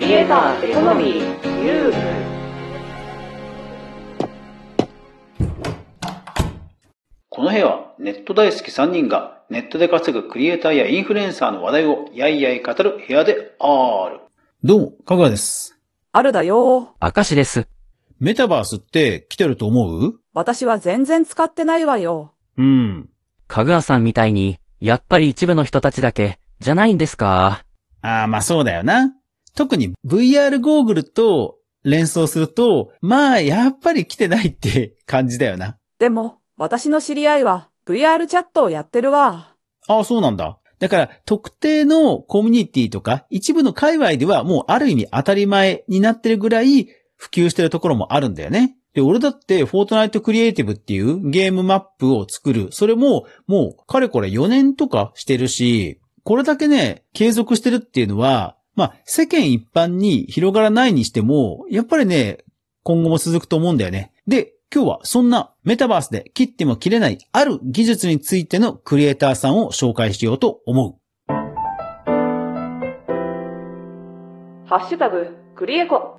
クリエイターエコノミー U この部屋はネット大好き3人がネットで稼ぐクリエイターやインフルエンサーの話題をやいやい語る部屋である。どうも、かぐわです。あるだよ。明石です。メタバースって来てると思う？私は全然使ってないわよ。うん。かぐわさんみたいに、やっぱり一部の人たちだけ、じゃないんですか？ああ、まあそうだよな。特に VR ゴーグルと連想すると、まあやっぱり来てないって 感じだよな。でも、私の知り合いは VR チャットをやってるわ。ああ、そうなんだ。だから、特定のコミュニティとか、一部の界隈ではもうある意味当たり前になってるぐらい普及してるところもあるんだよね。で、俺だって、フォートナイトクリエイティブっていうゲームマップを作る。それも、もう、かれこれ4年とかしてるし、これだけね、継続してるっていうのは、まあ、世間一般に広がらないにしても、やっぱりね、今後も続くと思うんだよね。で、今日はそんなメタバースで切っても切れないある技術についてのクリエイターさんを紹介しようと思う。ハッシュタグクリエコ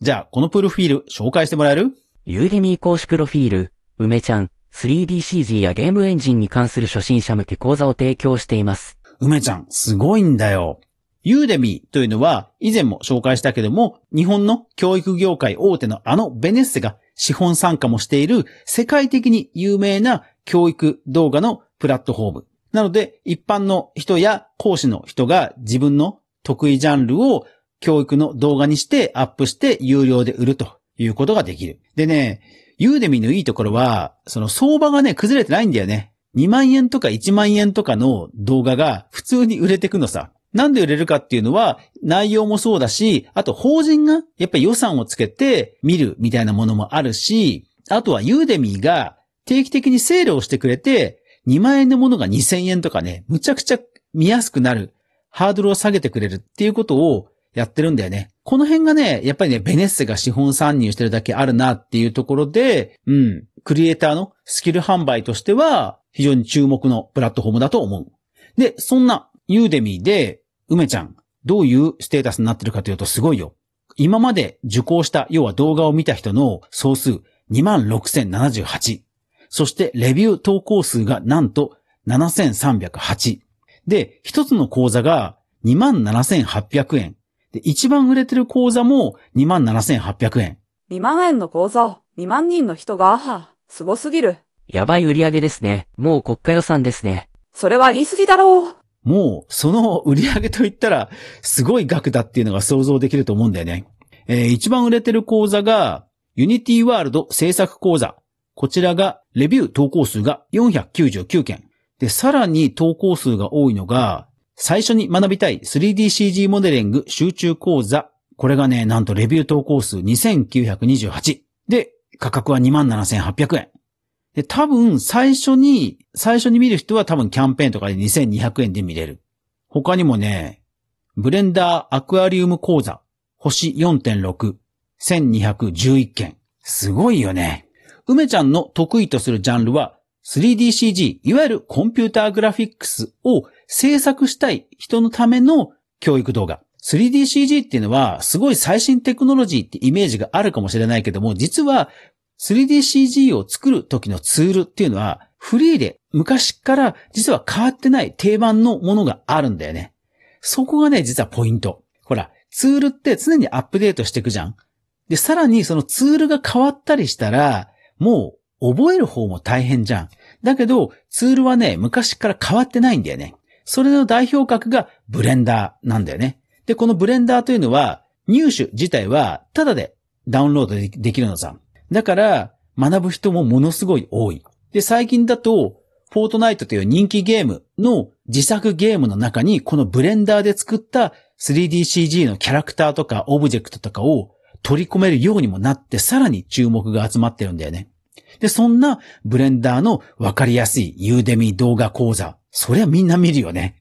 じゃあ、このプロフィール紹介してもらえる？ユーデミー公式プロフィール、梅ちゃん、3DCG やゲームエンジンに関する初心者向け講座を提供しています。梅ちゃん、すごいんだよ。ユーデミーというのは、以前も紹介したけども、日本の教育業界大手のあのベネッセが資本参加もしている世界的に有名な教育動画のプラットフォーム。なので、一般の人や講師の人が自分の得意ジャンルを教育の動画にしてアップして有料で売るということができる。でね、ユーデミのいいところは、その相場がね、崩れてないんだよね。2万円とか1万円とかの動画が普通に売れてくのさ。なんで売れるかっていうのは、内容もそうだし、あと法人がやっぱり予算をつけて見るみたいなものもあるし、あとはユーデミーが定期的にセールをしてくれて、2万円のものが2000円とかね、むちゃくちゃ見やすくなる、ハードルを下げてくれるっていうことをやってるんだよね。この辺がね、やっぱりね、ベネッセが資本参入してるだけあるなっていうところで、うん、クリエイターのスキル販売としては、非常に注目のプラットフォームだと思う。で、そんなユーデミーで、梅ちゃん、どういうステータスになってるかというとすごいよ。今まで受講した、要は動画を見た人の総数26,078。そして、レビュー投稿数がなんと7,308。で、一つの講座が27,800円。で、一番売れてる講座も27,800円。2万円の講座を2万人の人が、はすごすぎる。やばい売り上げですね。もう国家予算ですね。それは言い過ぎだろう。もう、その売り上げといったら、すごい額だっていうのが想像できると思うんだよね。えー一番売れてる講座が、 Unity ワールド制作講座。こちらが、レビュー投稿数が499件。で、さらに投稿数が多いのが、最初に学びたい 3DCG モデリング集中講座。これがね、なんとレビュー投稿数2928。で、価格は27,800円。で、多分、最初に、最初に見る人は多分キャンペーンとかで2200円で見れる。他にもね、ブレンダーアクアリウム講座、星4.6、1211件。すごいよね。梅ちゃんの得意とするジャンルは、3DCG、いわゆるコンピューターグラフィックスを制作したい人のための教育動画。3DCG っていうのは、すごい最新テクノロジーってイメージがあるかもしれないけども、実は 3DCG を作る時のツールっていうのは、フリーで昔から実は変わってない定番のものがあるんだよね。そこがね、実はポイント。ほら、ツールって常にアップデートしていくじゃん。で、さらにそのツールが変わったりしたら、もう覚える方も大変じゃん。だけど、ツールはね、昔から変わってないんだよね。それの代表格がブレンダーなんだよね。で、このブレンダーというのは、入手自体はタダでダウンロードできるのさ。だから、学ぶ人もものすごい多い。で、最近だと、フォートナイトという人気ゲームの自作ゲームの中に、このブレンダーで作った 3DCG のキャラクターとかオブジェクトとかを取り込めるようにもなって、さらに注目が集まってるんだよね。で、そんなブレンダーのわかりやすい Udemy 動画講座。そりゃみんな見るよね。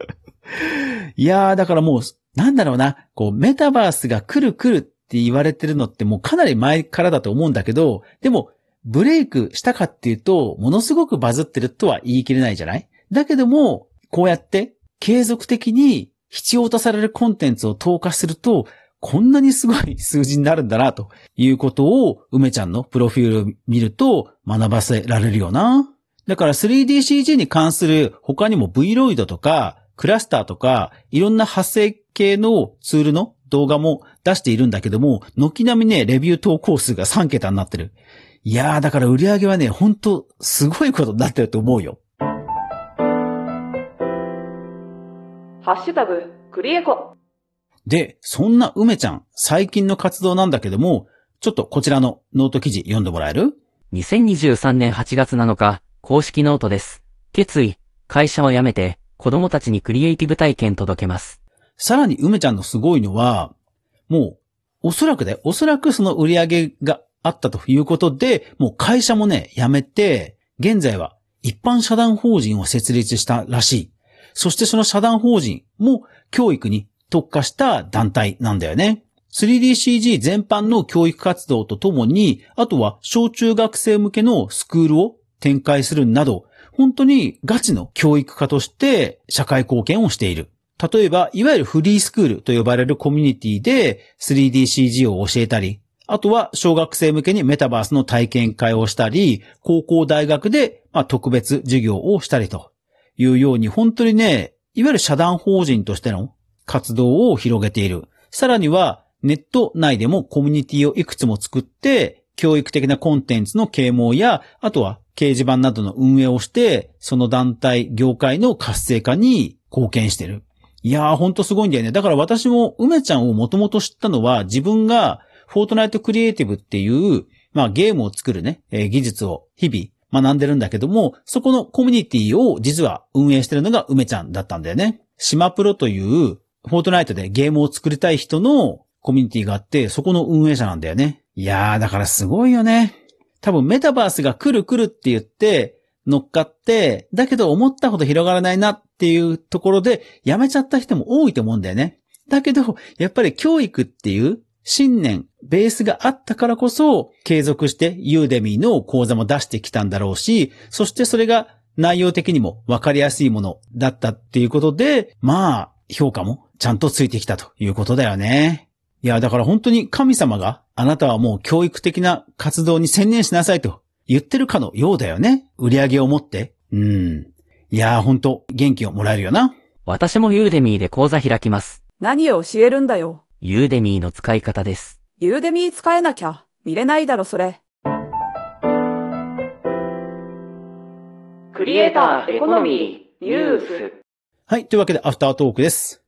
いやー、だからもう、なんだろうな、こう、メタバースが来る来るって言われてるのってもうかなり前からだと思うんだけど、でも、ブレイクしたかっていうと、ものすごくバズってるとは言い切れないじゃない？だけども、こうやって継続的に必要とされるコンテンツを投下すると、こんなにすごい数字になるんだな、ということを、梅ちゃんのプロフィールを見ると学ばせられるよな。だから 3DCG に関する他にも Vroid とか、クラスターとか、いろんな発生系のツールの動画も出しているんだけども、軒並みね、レビュー投稿数が3桁になってる。いやー、だから売り上げはね、ほんと、すごいことになってると思うよ。ハッシュタグ、クリエコ。で、そんな梅ちゃん、最近の活動なんだけども、ちょっとこちらのノート記事読んでもらえる？2023年8月7日、公式ノートです。決意、会社を辞めて、子供たちにクリエイティブ体験届けます。さらに梅ちゃんのすごいのは、もう、おそらくで、おそらくその売り上げがあったということで、もう会社もね、辞めて、現在は一般社団法人を設立したらしい。そしてその社団法人も教育に特化した団体なんだよね。3DCG 全般の教育活動とともに、あとは小中学生向けのスクールを展開するなど、本当にガチの教育家として社会貢献をしている。例えば、いわゆるフリースクールと呼ばれるコミュニティで 3DCG を教えたり、あとは小学生向けにメタバースの体験会をしたり、高校大学でま特別授業をしたりというように、本当にね、いわゆる社団法人としての活動を広げている。さらには、ネット内でもコミュニティをいくつも作って、教育的なコンテンツの啓蒙や、あとは掲示板などの運営をして、その団体、業界の活性化に貢献している。いやー、ほんとすごいんだよね。だから私も梅ちゃんをもともと知ったのは、自分がフォートナイトクリエイティブっていう、まあゲームを作るね、えー技術を日々学んでるんだけども、そこのコミュニティを実は運営してるのが梅ちゃんだったんだよね。島プロという、フォートナイトでゲームを作りたい人のコミュニティがあって、そこの運営者なんだよね。いやー、だからすごいよね。多分メタバースが来る来るって言って、乗っかって、だけど思ったほど広がらないなっっていうところで、やめちゃった人も多いと思うんだよね。だけど、やっぱり教育っていう信念、ベースがあったからこそ、継続してユーデミーの講座も出してきたんだろうし、そしてそれが内容的にも分かりやすいものだったっていうことで、まあ、評価もちゃんとついてきたということだよね。いや、だから本当に神様があなたはもう教育的な活動に専念しなさいと言ってるかのようだよね。売り上げを持って。うん。いや、本当元気をもらえるよな。私もユーデミーで講座開きます。何を教えるんだよ。ユーデミーの使い方です。ユーデミー使えなきゃ、見れないだろそれ。クリエイターエコノミーニュース。はい。というわけで、アフタートークです。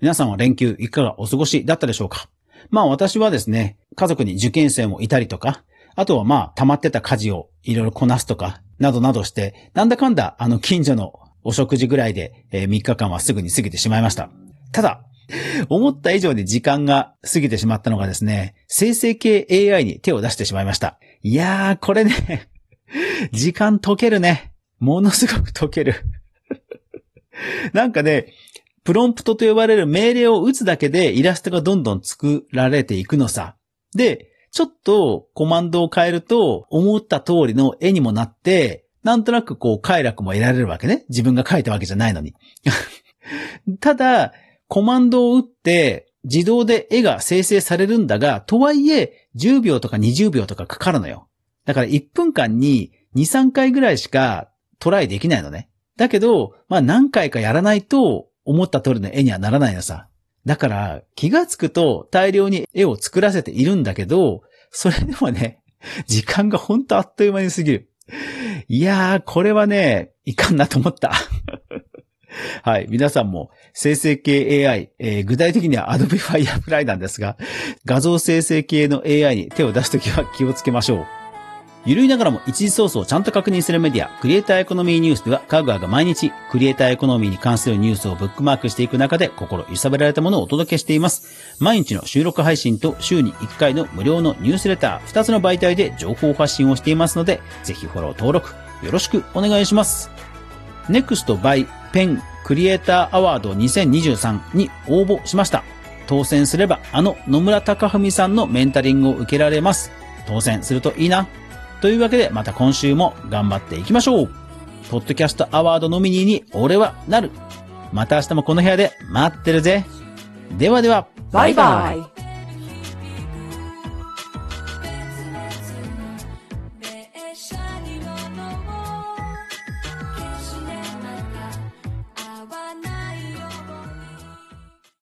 皆さんは連休いかがお過ごしだったでしょうか？まあ私はですね、家族に受験生もいたりとか、あとはまあ溜まってた家事をいろいろこなすとか、などなどして、なんだかんだあの近所のお食事ぐらいで、えー3日間はすぐに過ぎてしまいました。ただ、思った以上に時間が過ぎてしまったのがですね、生成系 AI に手を出してしまいました。いやー、これね、時間解けるね。ものすごく解ける。なんかね、プロンプトと呼ばれる命令を打つだけでイラストがどんどん作られていくのさ。で、ちょっとコマンドを変えると思った通りの絵にもなって、なんとなくこう快楽も得られるわけね。自分が書いたわけじゃないのに。ただ、コマンドを打って自動で絵が生成されるんだが、とはいえ10秒とか20秒とかかかるのよ。だから1分間に2、3回ぐらいしかトライできないのね。だけど、まあ何回かやらないと思った通りの絵にはならないのさ。だから気がつくと大量に絵を作らせているんだけど、それでもね、時間がほんとあっという間に過ぎる。いやー、これはね、いかんなと思った。はい。皆さんも生成系 AI、えー具体的には Adobe Firefly なんですが、画像生成系の AI に手を出すときは気をつけましょう。ゆるいながらも一時ソースをちゃんと確認するメディア、クリエイターエコノミーニュースでは、カグアが毎日、クリエイターエコノミーに関するニュースをブックマークしていく中で、心揺さぶられたものをお届けしています。毎日の収録配信と週に1回の無料のニュースレター、2つの媒体で情報発信をしていますので、ぜひフォロー登録、よろしくお願いします。NEXT by PEN クリエイターアワード2023に応募しました。当選すれば、あの野村隆文さんのメンタリングを受けられます。当選するといいな。というわけで、また今週も頑張っていきましょう。ポッドキャストアワードノミニーに俺はなる。また明日もこの部屋で待ってるぜ。ではでは、バイバイ。